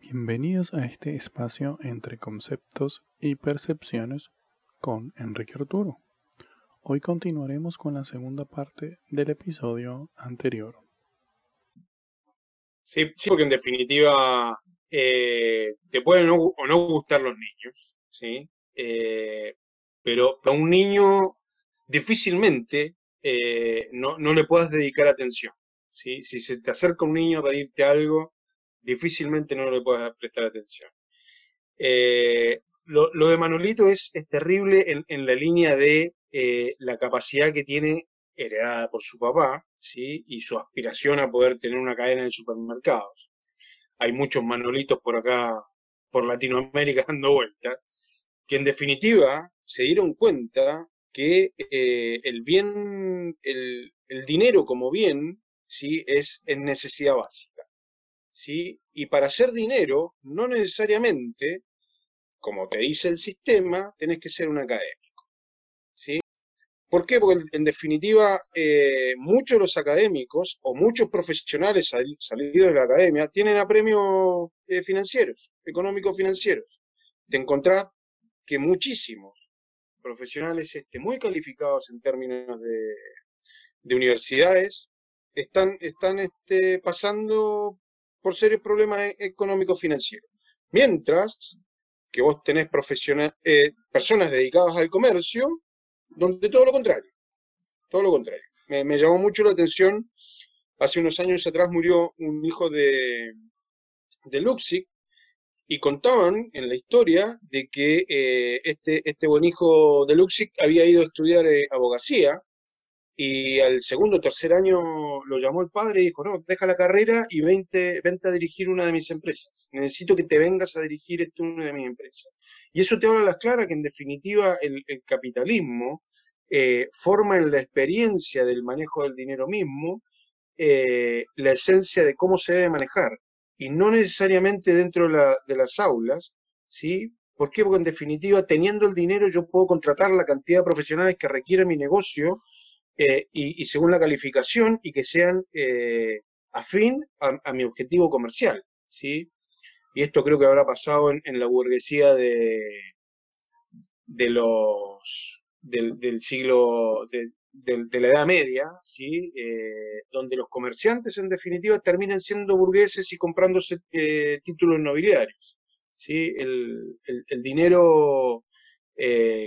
Bienvenidos a este espacio entre conceptos y percepciones con Enrique Arturo. Hoy continuaremos con la segunda parte del episodio anterior. Sí, sí porque en definitiva eh, te pueden o no gustar los niños, ¿sí? Eh, pero a un niño difícilmente eh, no, no, le puedas dedicar atención. ¿sí? Si se te acerca un niño a pedirte algo, difícilmente no le puedas prestar atención. Eh, lo, de Manolito es, es terrible en, en, la línea de eh, la capacidad que tiene heredada por su papá, ¿sí? Y su aspiración a poder tener una cadena de supermercados. Hay muchos Manolitos por acá, por Latinoamérica dando vueltas, que en definitiva se dieron cuenta que eh, el bien, el, el, dinero como bien, ¿sí? Es, es necesidad básica. ¿Sí? Y para hacer dinero, no necesariamente, como te dice el sistema, tenés que ser un académico, ¿sí? ¿Por qué? Porque en definitiva, eh, muchos de los académicos o muchos profesionales salidos de la academia tienen apremios eh, financieros, económicos financieros. Te encontrás que muchísimos profesionales este, muy calificados en términos de, de universidades están, están este, pasando por serios problemas e-, económicos financieros. Mientras que vos tenés eh, personas dedicadas al comercio, donde todo lo contrario, todo lo contrario. Me, llamó mucho la atención, hace unos años atrás murió un hijo de, de Luxic, y contaban en la historia de que eh, este, este buen hijo de Luxic había ido a estudiar eh, abogacía y al segundo o tercer año lo llamó el padre y dijo, no, deja la carrera y vente, vente a dirigir una de mis empresas. Necesito que te vengas a dirigir este una de mis empresas. Y eso te habla a las claras que en definitiva el, capitalismo eh, forma en la experiencia del manejo del dinero mismo eh, la esencia de cómo se debe manejar. Y no necesariamente dentro de, de las aulas, ¿sí? ¿Por qué? Porque en definitiva, teniendo el dinero, yo puedo contratar la cantidad de profesionales que requiere mi negocio eh, y, según la calificación y que sean eh, afín a, mi objetivo comercial, ¿sí? Y esto creo que habrá pasado en, la burguesía de, de los, del, siglo, de, la Edad Media, ¿sí? Eh, donde los comerciantes en definitiva terminan siendo burgueses y comprándose títulos nobiliarios. ¿sí? El, el dinero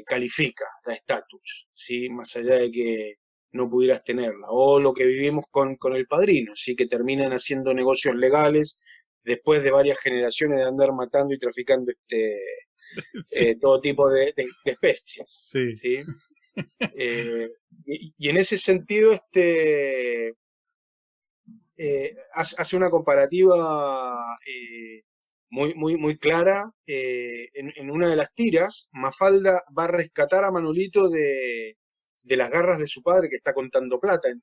califica, da estatus, ¿sí? más allá de que no pudieras tenerla. O lo que vivimos con, el padrino, ¿sí? que terminan haciendo negocios legales después de varias generaciones de andar matando y traficando este eh, todo tipo de, especies. Sí. Eh, y, en ese sentido, este eh, hace una comparativa muy, muy, muy clara. En, en, una de las tiras, Mafalda va a rescatar a Manolito de, de las garras de su padre que está contando plata en,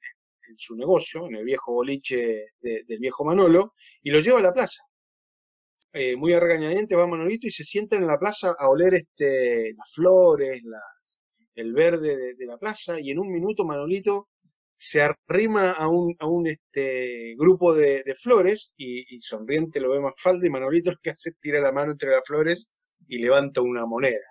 su negocio, en el viejo boliche del viejo Manolo, y lo lleva a la plaza. Eh, muy arregañadiente va Manolito y se sienta en la plaza a oler este, las flores, el verde de, la plaza, y en un minuto Manolito se arrima a un, a un este, grupo de, flores y, sonriente lo ve más falda y Manolito lo que hace tira la mano entre las flores y levanta una moneda.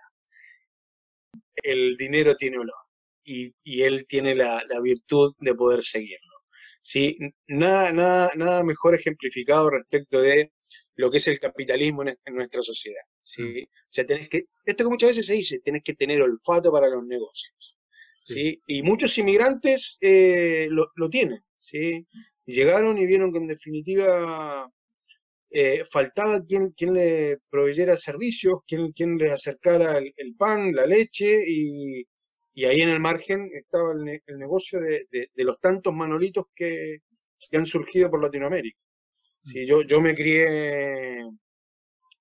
El dinero tiene olor y, él tiene la, virtud de poder seguirlo. ¿sí? Nada, nada, nada mejor ejemplificado respecto de lo que es el capitalismo en, nuestra sociedad. ¿sí? Mm. O sea, tenés que, esto que muchas veces se dice, tenés que tener olfato para los negocios. ¿sí? Y muchos inmigrantes eh, lo, lo, tienen. ¿sí? Llegaron y vieron que en definitiva eh, faltaba quien, quien le proveyera servicios, quien, quien les acercara el, el pan, la leche y, y ahí en el margen estaba el, negocio de, los tantos manolitos que, han surgido por Latinoamérica. Sí, yo, yo me crié,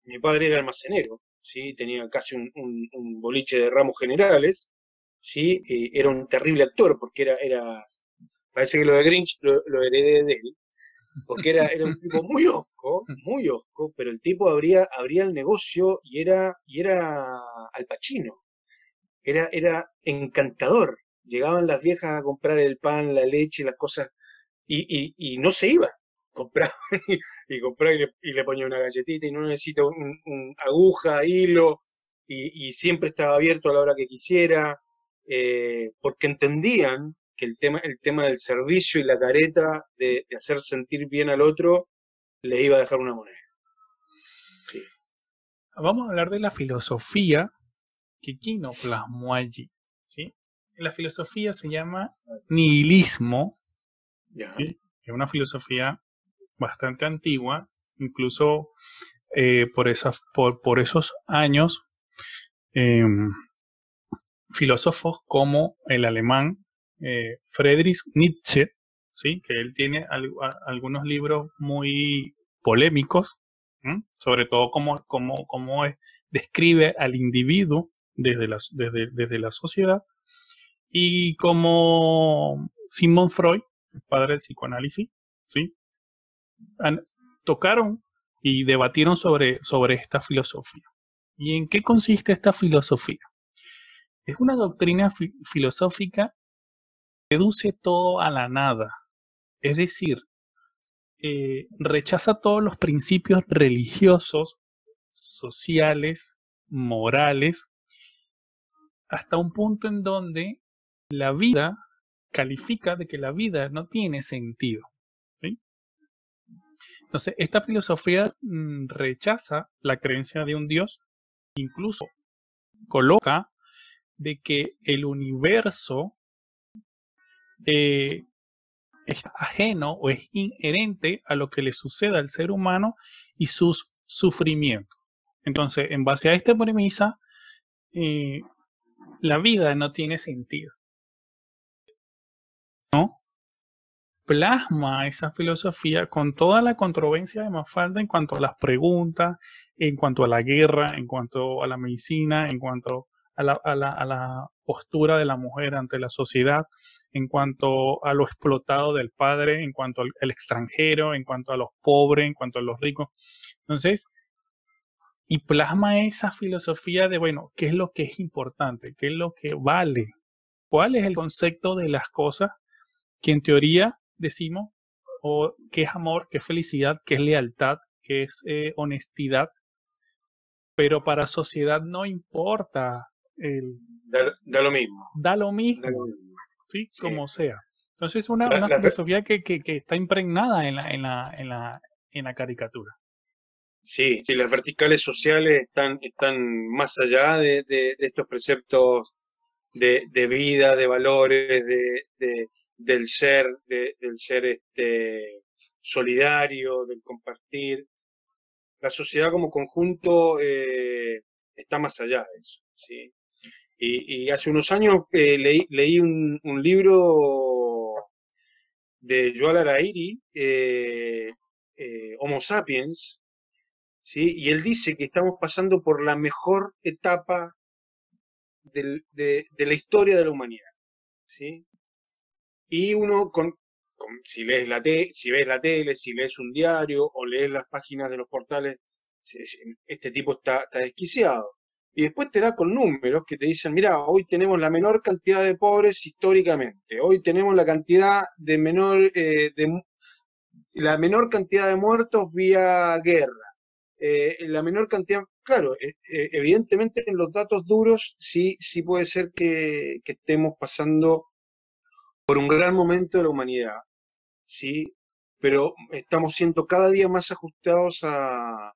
mi padre era almacenero, ¿sí? tenía casi un, boliche de ramos generales, ¿sí? era un terrible actor porque era, era parece que lo de Grinch lo, heredé de él, porque era, era un tipo muy osco, muy osco, pero el tipo abría, abría el negocio y era, y era al pachino era, era encantador. Llegaban las viejas a comprar el pan, la leche, las cosas, y, y, no se iba. compraba y, compraba y le, ponía una galletita y no necesita un, aguja, hilo, y, siempre estaba abierto a la hora que quisiera, eh, porque entendían que el tema, el tema del servicio y la careta de, hacer sentir bien al otro le iba a dejar una moneda. Vamos a hablar de la filosofía que Kino plasmó allí. ¿sí? La filosofía se llama nihilismo, es una filosofía bastante antigua, incluso eh, por, esas, por, por, esos años, em, filósofos como el alemán eh, Friedrich Nietzsche, ¿sí? que él tiene algunos libros muy polémicos, sobre todo cómo, cómo, describe al individuo desde la, desde, desde la sociedad, y como Sigmund Freud, padre del psicoanálisis, ¿sí? tocaron y debatieron sobre, sobre esta filosofía. ¿Y en qué consiste esta filosofía? Es una doctrina filosófica que reduce todo a la nada. Es decir, eh, rechaza todos los principios religiosos, sociales, morales, hasta un punto en donde la vida califica de que la vida no tiene sentido. Entonces, esta filosofía mm, rechaza la creencia de un Dios, incluso coloca de que el universo eh, es ajeno o es inherente a lo que le suceda al ser humano y sus sufrimientos. Entonces, en base a esta premisa, eh, la vida no tiene sentido. ¿No? plasma esa filosofía con toda la controversia de Mafalda en cuanto a las preguntas, en cuanto a la guerra, en cuanto a la medicina, en cuanto a la, postura de la mujer ante la sociedad, en cuanto a lo explotado del padre, en cuanto al, extranjero, en cuanto a los pobres, en cuanto a los ricos. Entonces, y plasma esa filosofía de, bueno, ¿qué es lo que es importante? ¿Qué es lo que vale? ¿Cuál es el concepto de las cosas que en teoría decimos, o qué es amor, qué es felicidad, qué es lealtad, qué es eh, honestidad, pero para sociedad no importa. El, da, lo mismo. Da lo mismo, ¿sí? Como sea. Entonces es una, una filosofía que, que, está impregnada en la, en, la, en, la, en la caricatura. Sí, sí, las verticales sociales están, están más allá de, de, estos preceptos de, de, vida, de valores, de, del ser, del ser este, solidario, del compartir. La sociedad como conjunto eh, está más allá de eso. ¿sí? Y, hace unos años eh, leí, leí un, libro de Joel Arairi, eh, Homo Sapiens, ¿sí? y él dice que estamos pasando por la mejor etapa de, de, la historia de la humanidad. ¿sí? Y uno, con, si, lees la si ves la tele, si lees un diario o lees las páginas de los portales, este tipo está, desquiciado. Y después te da con números que te dicen, mira, hoy tenemos la menor cantidad de pobres históricamente, hoy tenemos la cantidad de menor, eh, de, la menor cantidad de muertos vía guerra, eh, la menor cantidad, claro, eh, evidentemente en los datos duros sí, sí puede ser que, que estemos pasando por un gran momento de la humanidad, ¿sí? pero estamos siendo cada día más ajustados a,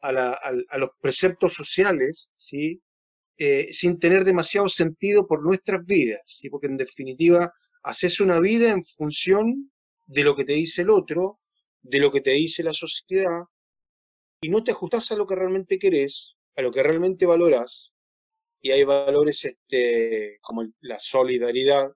a, los preceptos sociales, ¿sí? Eh, sin tener demasiado sentido por nuestras vidas, ¿sí? porque en definitiva haces una vida en función de lo que te dice el otro, de lo que te dice la sociedad, y no te ajustas a lo que realmente querés, a lo que realmente valoras, y hay valores este, como la solidaridad,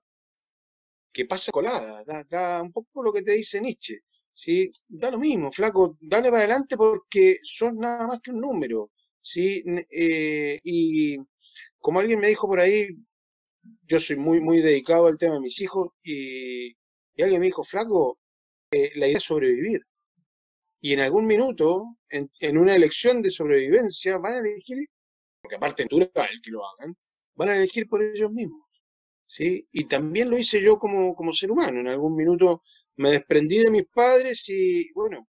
que pasa colada, da, un poco lo que te dice Nietzsche, ¿sí? Da lo mismo, flaco, dale para adelante porque son nada más que un número, ¿sí? Eh, y como alguien me dijo por ahí, yo soy muy, muy dedicado al tema de mis hijos y, alguien me dijo, flaco, eh, la idea es sobrevivir. Y en algún minuto, en, una elección de sobrevivencia, van a elegir, porque aparte es natural que lo hagan, van a elegir por ellos mismos. ¿sí? Y también lo hice yo como, como ser humano. En algún minuto me desprendí de mis padres y, bueno,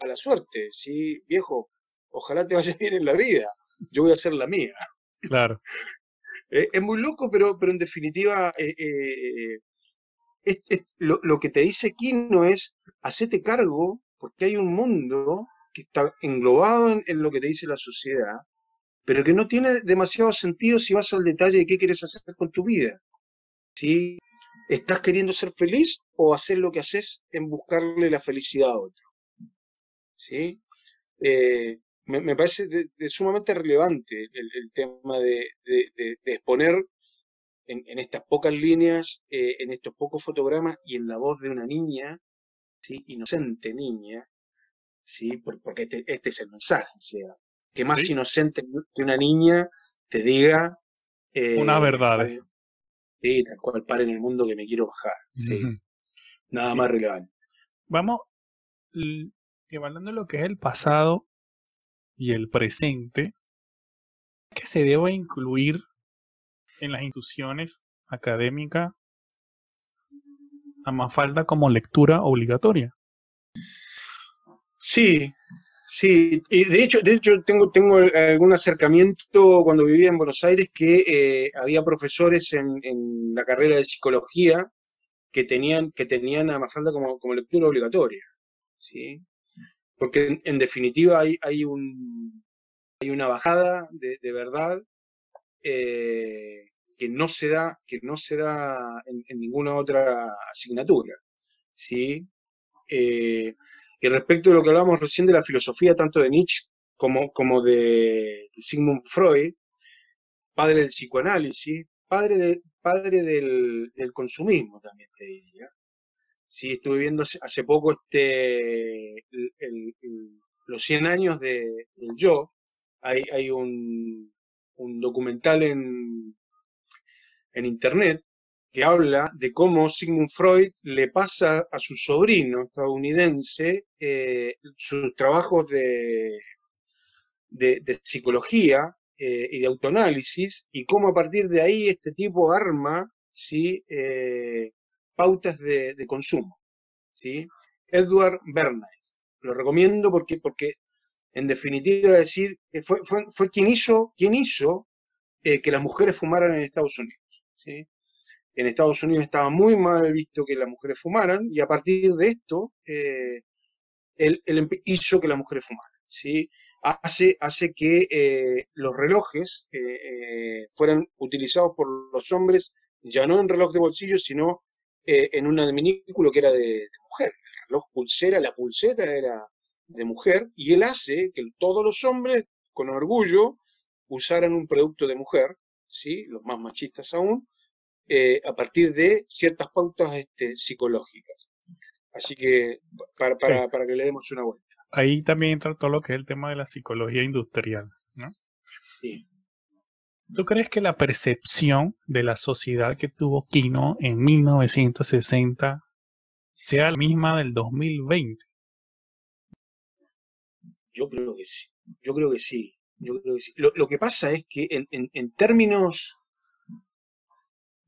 a la suerte, ¿sí? Viejo, ojalá te vaya bien en la vida. Yo voy a hacer la mía. Claro. Eh, es muy loco, pero, pero en definitiva, eh, eh, lo, que te dice Kino es, hacete cargo, porque hay un mundo que está englobado en, en, lo que te dice la sociedad, pero que no tiene demasiado sentido si vas al detalle de qué quieres hacer con tu vida. ¿Sí? ¿Estás queriendo ser feliz o hacer lo que haces en buscarle la felicidad a otro? ¿Sí? me, parece sumamente relevante el, tema de, exponer en, estas pocas líneas, eh, en estos pocos fotogramas y en la voz de una niña, ¿sí? inocente niña, ¿sí? porque este, este, es el mensaje, sea, que más inocente que una niña te diga... una eh, verdad. Sí, tal cual, para en el mundo que me quiero bajar. ¿sí? Nada más relevante. Vamos, evaluando lo que es el pasado y el presente, que se debe incluir en las instituciones académicas a más falta como lectura obligatoria. Sí, sí, y de hecho, de hecho tengo, tengo algún acercamiento cuando vivía en Buenos Aires que eh, había profesores en, en, la carrera de psicología que tenían, que tenían a Mafalda como, como lectura obligatoria. ¿sí? porque en, definitiva hay, hay, un, hay una bajada de, verdad eh, que no se da, que no se da en, ninguna otra asignatura. ¿sí? Eh, y respecto de lo que hablábamos recién de la filosofía, tanto de Nietzsche como, como de, Sigmund Freud, padre del psicoanálisis, padre, de, padre del, consumismo también te diría, Sí, estuve viendo hace poco este, los 100 años de, del yo. Hay, hay un, documental en, en internet que habla de cómo Sigmund Freud le pasa a su sobrino estadounidense eh, sus trabajos de, de, psicología eh, y de autoanálisis y cómo a partir de ahí este tipo arma ¿sí? Eh, pautas de, consumo. ¿sí? Edward Bernays. Lo recomiendo porque, porque en definitiva decir, fue, fue, fue quien hizo, quien hizo que las mujeres fumaran en Estados Unidos. En Estados Unidos estaba muy mal visto que las mujeres fumaran y a partir de esto eh, él, hizo que las mujeres fumaran. ¿sí? Hace, hace que eh, los relojes fueran utilizados por los hombres ya no en reloj de bolsillo, sino eh, en un adminículo que era de, mujer. El reloj pulsera, la pulsera era de mujer, y él hace que todos los hombres, con orgullo, usaran un producto de mujer, ¿sí? los más machistas aún, eh, a partir de ciertas pautas este, psicológicas. Así que para, para, para, que le demos una vuelta. Ahí también entra todo lo que es el tema de la psicología industrial, ¿no? Sí. ¿Tú crees que la percepción de la sociedad que tuvo Kino en 1960 sea la misma del 2020? Yo creo que sí. Yo creo que sí. Yo creo que sí. Lo, que pasa es que en, términos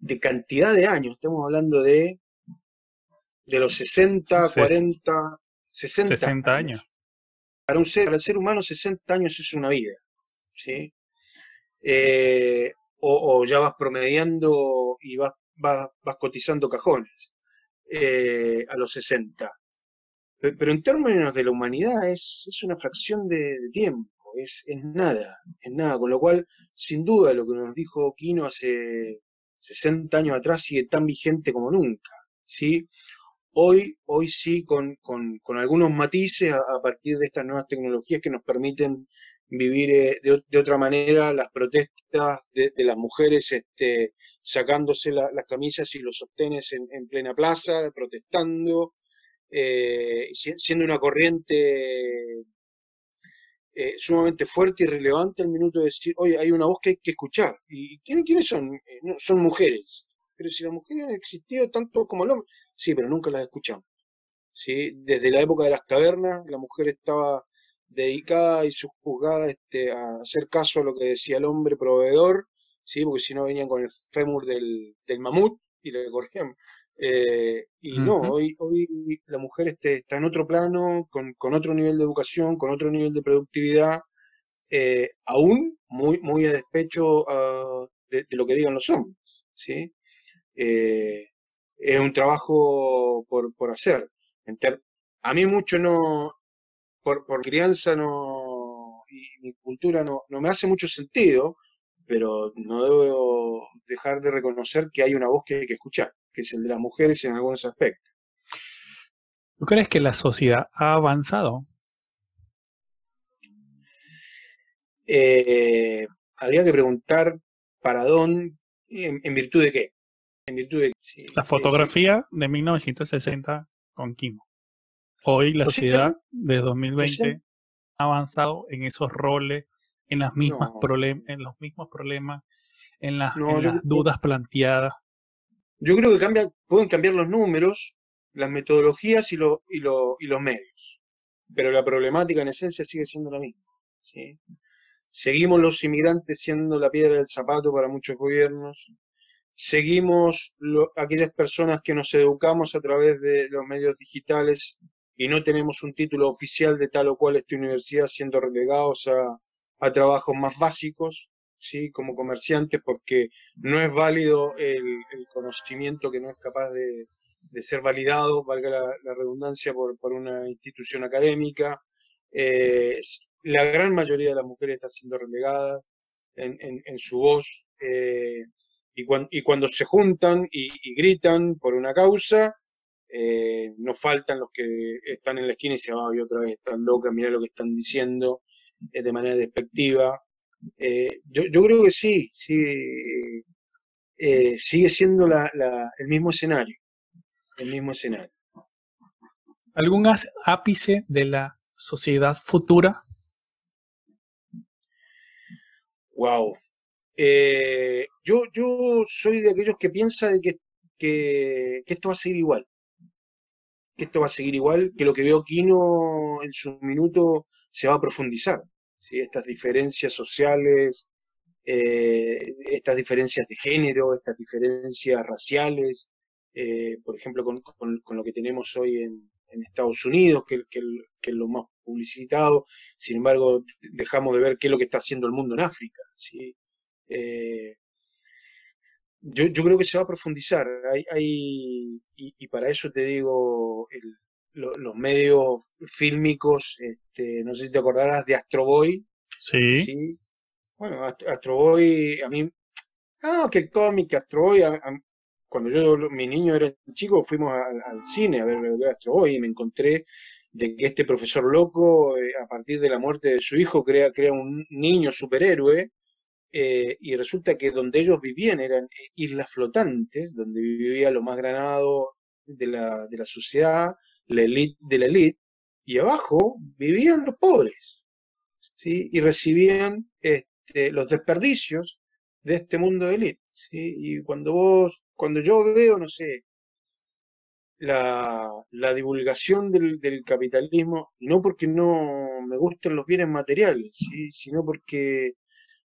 de cantidad de años, estamos hablando de, de los 60, 40, 60, 60 años. Para, un ser, para el ser humano 60 años es una vida. ¿sí? Eh, o, ya vas promediando y vas, vas, cotizando cajones eh, a los 60. Pero en términos de la humanidad es, es una fracción de, tiempo, es, es, nada, es nada. Con lo cual, sin duda, lo que nos dijo Kino hace 60 años atrás sigue tan vigente como nunca. ¿sí? Hoy, hoy sí, con, con, algunos matices a, partir de estas nuevas tecnologías que nos permiten vivir eh, de, otra manera las protestas de, las mujeres este, sacándose las camisas y los sostenes en, plena plaza, protestando, eh, siendo una corriente eh, sumamente fuerte y relevante al minuto de decir, oye, hay una voz que hay que escuchar. ¿Y quiénes, quiénes son? son mujeres. Pero si las mujeres han existido tanto como el hombre, sí, pero nunca las escuchamos. ¿sí? Desde la época de las cavernas, la mujer estaba dedicada y subjugada este, a hacer caso a lo que decía el hombre proveedor ¿sí? porque si no venían con el fémur del, del mamut y le corrían. Eh, y no, hoy, hoy la mujer este, está en otro plano, con, con, otro nivel de educación, con otro nivel de productividad, eh, aún muy, muy a despecho uh, de, de, lo que digan los hombres. ¿sí? Eh, es un trabajo por, por hacer. A mí mucho no, por, por crianza no, y mi cultura no, no me hace mucho sentido, pero no debo dejar de reconocer que hay una voz que hay que escuchar, que es el de las mujeres en algunos aspectos. ¿Tú crees que la sociedad ha avanzado? Eh, habría que preguntar para dónde, en, virtud de qué. En virtud de, la fotografía de 1960 con Kimo. Hoy la sociedad de 2020 ha avanzado en esos roles, en, las mismas en los mismos problemas, en las, dudas planteadas. Yo creo que cambia, pueden cambiar los números, las metodologías y, lo, y, lo, y los medios, pero la problemática en esencia sigue siendo la misma. ¿sí? Seguimos los inmigrantes siendo la piedra del zapato para muchos gobiernos, seguimos aquellas personas que nos educamos a través de los medios digitales y no tenemos un título oficial de tal o cual esta universidad siendo relegados a trabajos más básicos, ¿sí? como comerciantes, porque no es válido el, conocimiento que no es capaz de, ser validado, valga la, redundancia, por, por, una institución académica. Eh, la gran mayoría de las mujeres están siendo relegadas en, su voz. Eh, y, y, cuando se juntan y, gritan por una causa, eh, no faltan los que están en la esquina y se van, y otra vez están locas, mira lo que están diciendo de manera despectiva. Eh, yo, yo, creo que sí, sí sigue siendo la, el mismo escenario, el mismo escenario. ¿Algún ápice de la sociedad futura? Wow. yo, yo soy de aquellos que piensan que, que, que esto va a seguir igual que esto va a seguir igual, que lo que veo Kino en su minuto se va a profundizar. ¿Sí? Estas diferencias sociales, eh, estas diferencias de género, estas diferencias raciales, eh, por ejemplo, con, con, lo que tenemos hoy en, en Estados Unidos, que, que, que, es lo más publicitado, sin embargo, dejamos de ver qué es lo que está haciendo el mundo en África. ¿sí? Eh, yo, yo, creo que se va a profundizar. Hay, hay y, para eso te digo, los medios fílmicos, este, no sé si te acordarás de Astro Boy. Sí. Bueno, Astro Boy, a mí, ah, que el cómic Astro Boy, cuando yo, mi niño era chico, fuimos al, cine a ver, Astro Boy y me encontré de que este profesor loco, eh, a partir de la muerte de su hijo, crea, crea un niño superhéroe eh, y resulta que donde ellos vivían eran eh, islas flotantes, donde vivía lo más granado de la, de la sociedad, la élite de la élite, y abajo vivían los pobres, ¿sí? y recibían este, los desperdicios de este mundo de élite. ¿sí? Y cuando vos, cuando yo veo, no sé, la, la divulgación del, del, capitalismo, no porque no me gusten los bienes materiales, ¿sí? sino porque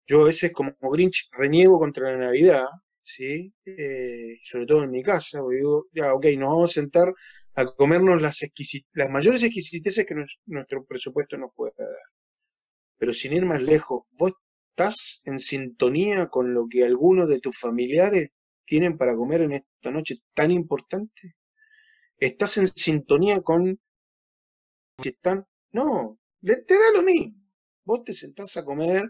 yo a veces como Grinch reniego contra la Navidad, ¿sí? Eh, sobre todo en mi casa, porque digo, ya, ok, nos vamos a sentar a comernos las, mayores exquisiteces que nuestro presupuesto nos puede dar. Pero sin ir más lejos, ¿vos estás en sintonía con lo que algunos de tus familiares tienen para comer en esta noche tan importante? ¿Estás en sintonía con si están? No, te da lo mismo. Vos te sentás a comer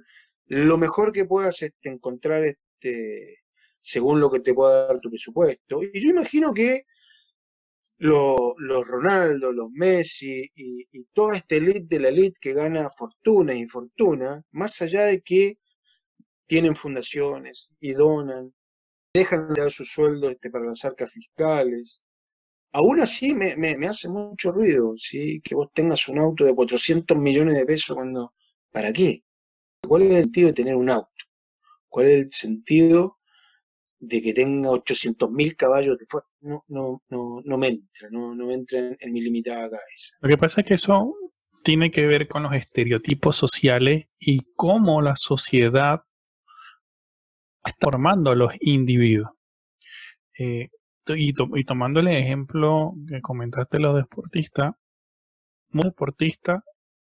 lo mejor que puedas este, encontrar este, según lo que te pueda dar tu presupuesto. Y yo imagino que los, Ronaldo, los Messi y, toda esta elite de la elite que gana fortuna e infortuna, más allá de que tienen fundaciones y donan, dejan de dar su sueldo este, para las arcas fiscales, aún así me, me, hace mucho ruido, ¿sí? Que vos tengas un auto de 400 millones de pesos cuando, ¿para qué? ¿Cuál es el sentido de tener un auto? ¿Cuál es el sentido de que tenga 800.000 caballos de fuerza? No, no, no, no me entra, no, no me entra en, mi limitada cabeza. Lo que pasa es que eso tiene que ver con los estereotipos sociales y cómo la sociedad formando a los individuos. Eh, y, y, tomando el ejemplo que comentaste los deportistas, un deportista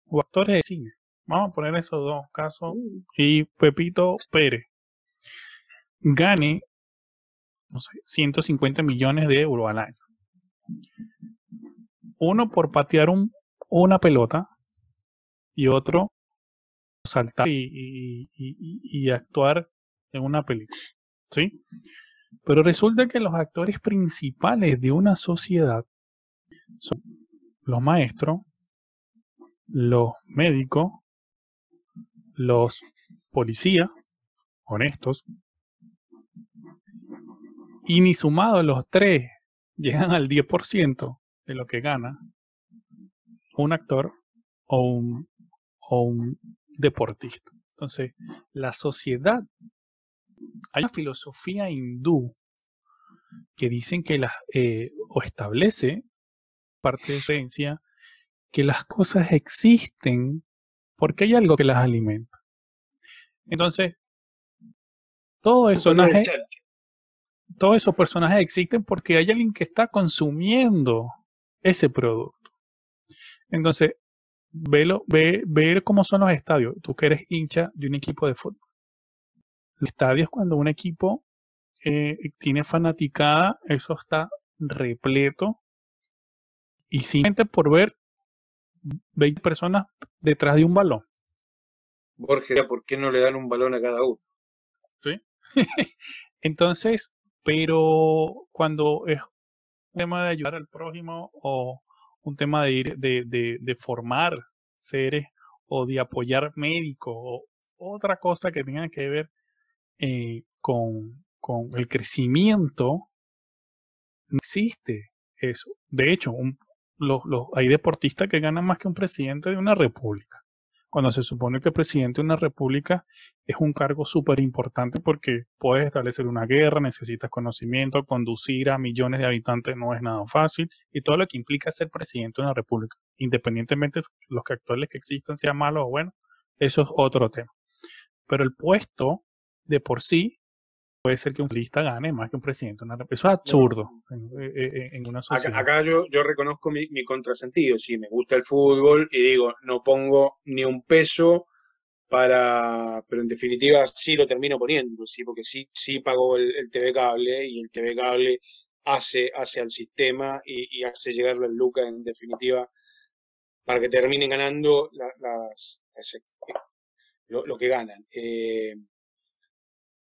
o actores de cine. Vamos a poner esos dos casos. Mm. Y Pepito Pérez gane, no sé, 150 millones de euros al año. Uno por patear un, una pelota y otro saltar y, y, actuar en una película. ¿Sí? Pero resulta que los actores principales de una sociedad son los maestros, los médicos, los policías, honestos, y ni sumados los tres llegan al 10% de lo que gana un actor o un, o un deportista. Entonces, la sociedad, hay una filosofía hindú que dicen que las, eh, o establece parte de creencia que las cosas existen porque hay algo que las alimenta. Entonces, todo eso todos esos personajes existen porque hay alguien que está consumiendo ese producto. Entonces, velo, ve, ver cómo son los estadios. Tú que eres hincha de un equipo de fútbol. Los estadios cuando un equipo eh, tiene fanaticada, eso está repleto. Y simplemente por ver 20 personas detrás de un balón. Borges, ¿por qué no le dan un balón a cada uno? Sí. Entonces, pero cuando es un tema de ayudar al prójimo o un tema de, ir, de, de, formar seres o de apoyar médicos o otra cosa que tenga que ver eh, con, con, el crecimiento, no existe eso. De hecho, un, los, los, hay deportistas que ganan más que un presidente de una república cuando se supone que presidente de una república es un cargo súper importante porque puedes establecer una guerra, necesitas conocimiento, conducir a millones de habitantes no es nada fácil y todo lo que implica ser presidente de una república, independientemente de los que actuales que existan sean malos o buenos, eso es otro tema. Pero el puesto de por sí puede ser que un lista gane más que un presidente. Eso es absurdo en, una sociedad. Acá, yo, yo, reconozco mi, contrasentido. Si me gusta el fútbol y digo, no pongo ni un peso para, pero en definitiva sí lo termino poniendo, sí, porque sí, sí pago el, TV cable y el TV cable hace, hace al sistema y, hace llegar la lucas en definitiva para que terminen ganando las, lo, que ganan. Eh,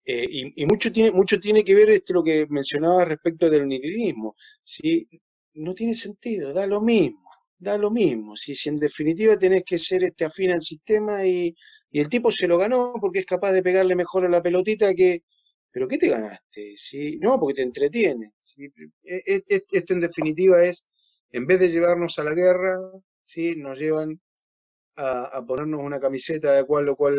eh, y, mucho, tiene, mucho tiene que ver este, lo que mencionaba respecto del nihilismo. ¿sí? No tiene sentido, da lo mismo, da lo mismo. Si en definitiva tenés que ser este afín al sistema y, el tipo se lo ganó porque es capaz de pegarle mejor a la pelotita que... ¿Pero qué te ganaste? ¿Sí? No, porque te entretiene. E, e, e, esto en definitiva es, en vez de llevarnos a la guerra, ¿sí? nos llevan a, ponernos una camiseta de cual o cual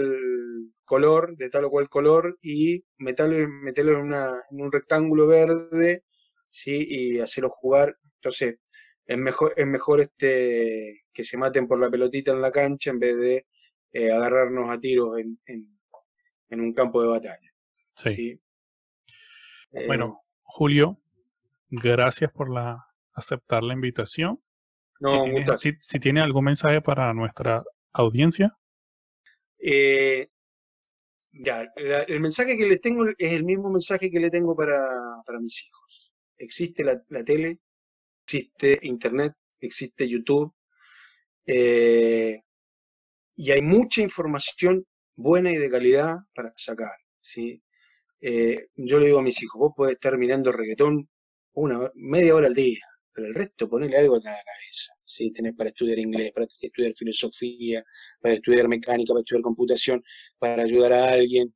color, de tal o cual color, y meterlo, meterlo en, una, en un rectángulo verde, ¿sí? y hacerlos jugar. Entonces, es mejor, es mejor este, que se maten por la pelotita en la cancha en vez de eh, agarrarnos a tiros en, en, un campo de batalla. Sí. bueno, eh, Julio, gracias por la aceptar la invitación. No, si, tiene, algún mensaje para nuestra audiencia. Eh, ya, el mensaje que les tengo es el mismo mensaje que le tengo para, para mis hijos. Existe la, tele, existe Internet, existe YouTube, eh, y hay mucha información buena y de calidad para sacar. ¿sí? Eh, yo le digo a mis hijos, vos podés estar mirando reggaetón una media hora al día, pero el resto ponele algo a la cabeza. ¿sí? Tenés para estudiar inglés, para estudiar filosofía, para estudiar mecánica, para estudiar computación, para ayudar a alguien.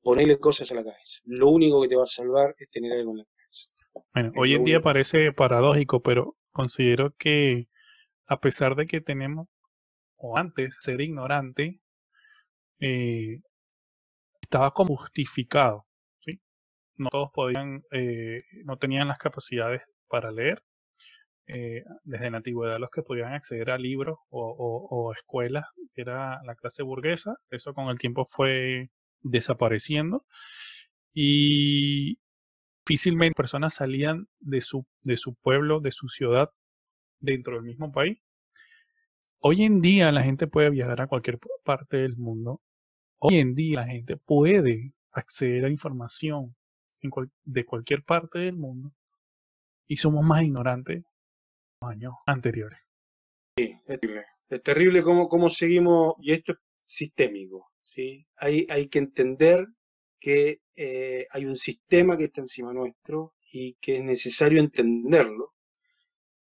Ponele cosas a la cabeza. Lo único que te va a salvar es tener algo en la cabeza. Bueno, hoy en día parece paradójico, pero considero que a pesar de que tenemos, o antes, ser ignorante, eh, estaba como justificado. ¿sí? No todos podían, eh, no tenían las capacidades para leer, eh, desde la antigüedad los que podían acceder a libros o, escuelas era la clase burguesa. Eso con el tiempo fue desapareciendo. y difícilmente personas salían de su, pueblo, de su ciudad, dentro del mismo país. Hoy en día la gente puede viajar a cualquier parte del mundo. Hoy en día la gente puede acceder a información de cualquier parte del mundo y somos más ignorantes años anteriores. Sí, es terrible. Es terrible cómo, cómo seguimos, y esto es sistémico. ¿sí? Hay, hay que entender que eh, hay un sistema que está encima nuestro y que es necesario entenderlo.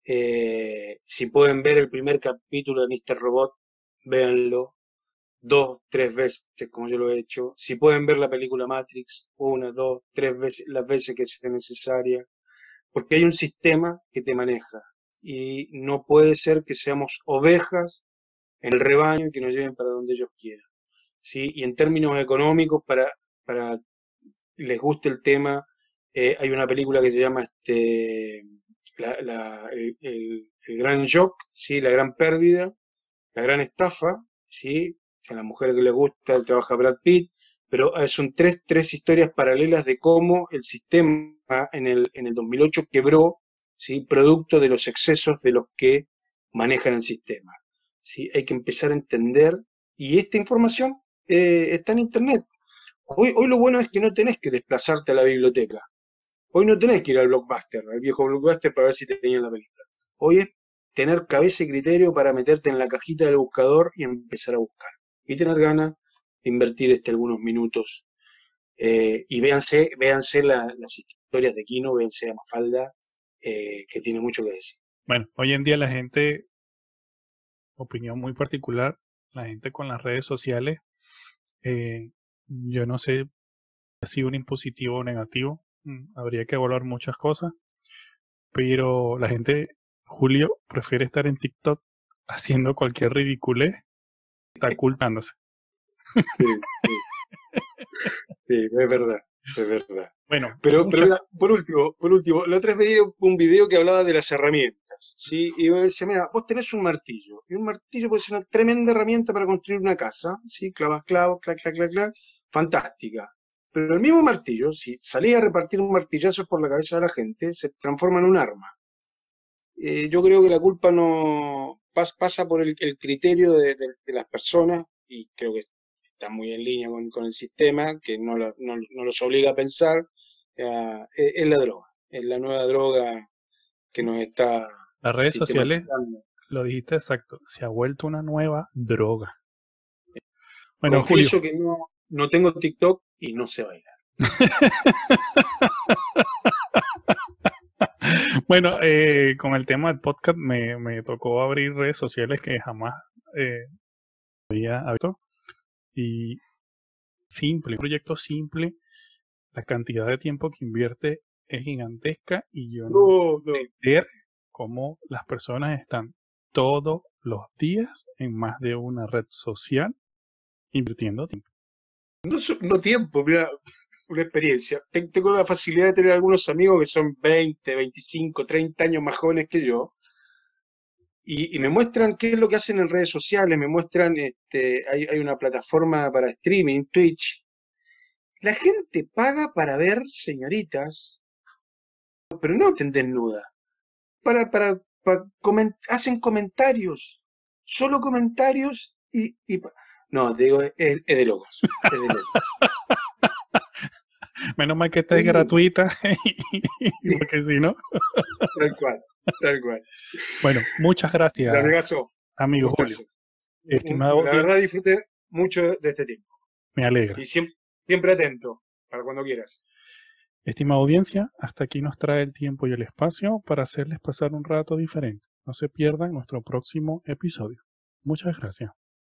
Eh, si pueden ver el primer capítulo de Mr. Robot, véanlo dos, tres veces, como yo lo he hecho. Si pueden ver la película Matrix, una, dos, tres veces, las veces que sea necesaria, porque hay un sistema que te maneja y no puede ser que seamos ovejas en el rebaño y que nos lleven para donde ellos quieran. ¿sí? Y en términos económicos, para, para les guste el tema, eh, hay una película que se llama este, el, Gran Shock, ¿sí? La Gran Pérdida, La Gran Estafa, ¿sí? a la mujer que le gusta trabaja Brad Pitt, pero son tres, tres historias paralelas de cómo el sistema en el, en el 2008 quebró, ¿sí? producto de los excesos de los que manejan el sistema. ¿sí? Hay que empezar a entender, y esta información eh, está en Internet. Hoy, hoy lo bueno es que no tenés que desplazarte a la biblioteca. Hoy no tenés que ir al blockbuster, al viejo blockbuster para ver si te tenían la película. Hoy es tener cabeza y criterio para meterte en la cajita del buscador y empezar a buscar y tener ganas de invertir este, algunos minutos. Eh, y véanse, véanse las historias de Kino, véanse a Mafalda, eh, que tiene mucho que decir. Bueno, hoy en día la gente, opinión muy particular, la gente con las redes sociales, eh, yo no sé si ha sido un impositivo o negativo, mm, habría que evaluar muchas cosas, pero la gente, Julio, prefiere estar en TikTok haciendo cualquier ridiculez está ocultándose. Sí, sí. es verdad, es verdad. Bueno, pero, por último, por último, la otra vez veía un video que hablaba de las herramientas, ¿sí? Y yo decía, mira, vos tenés un martillo, y un martillo puede ser una tremenda herramienta para construir una casa, ¿sí? Clavas clavos, clac, clac, clac, clac, fantástica. Pero el mismo martillo, si salía a repartir un martillazo por la cabeza de la gente, se transforma en un arma. Eh, yo creo que la culpa no, pasa por el, criterio de, las personas y creo que está muy en línea con, el sistema, que no, los obliga a pensar, eh, es, la droga, es la nueva droga que nos está... Las redes sociales, lo dijiste exacto, se ha vuelto una nueva droga. Bueno, Julio. que no, no tengo TikTok y no sé bailar. bueno, eh, con el tema del podcast me, me, tocó abrir redes sociales que jamás eh, había abierto. Y simple, un proyecto simple, la cantidad de tiempo que invierte es gigantesca y yo no, no, ver cómo las personas están todos los días en más de una red social invirtiendo tiempo. No, no tiempo, mira, una experiencia. Tengo la facilidad de tener algunos amigos que son 20, 25, 30 años más jóvenes que yo. Y, me muestran qué es lo que hacen en redes sociales, me muestran, este, hay, hay una plataforma para streaming, Twitch. La gente paga para ver señoritas, pero no estén desnudas. Para, para, hacen comentarios, solo comentarios y, y no, digo, es, de locos. Es de locos. Menos mal que esta es gratuita, porque si no. tal cual, tal cual. Bueno, muchas gracias, amigo Julio. Estimado. La verdad disfruté mucho de este tiempo. Me alegra. Y siempre, siempre atento, para cuando quieras. Estimada audiencia, hasta aquí nos trae el tiempo y el espacio para hacerles pasar un rato diferente. No se pierdan nuestro próximo episodio. Muchas gracias.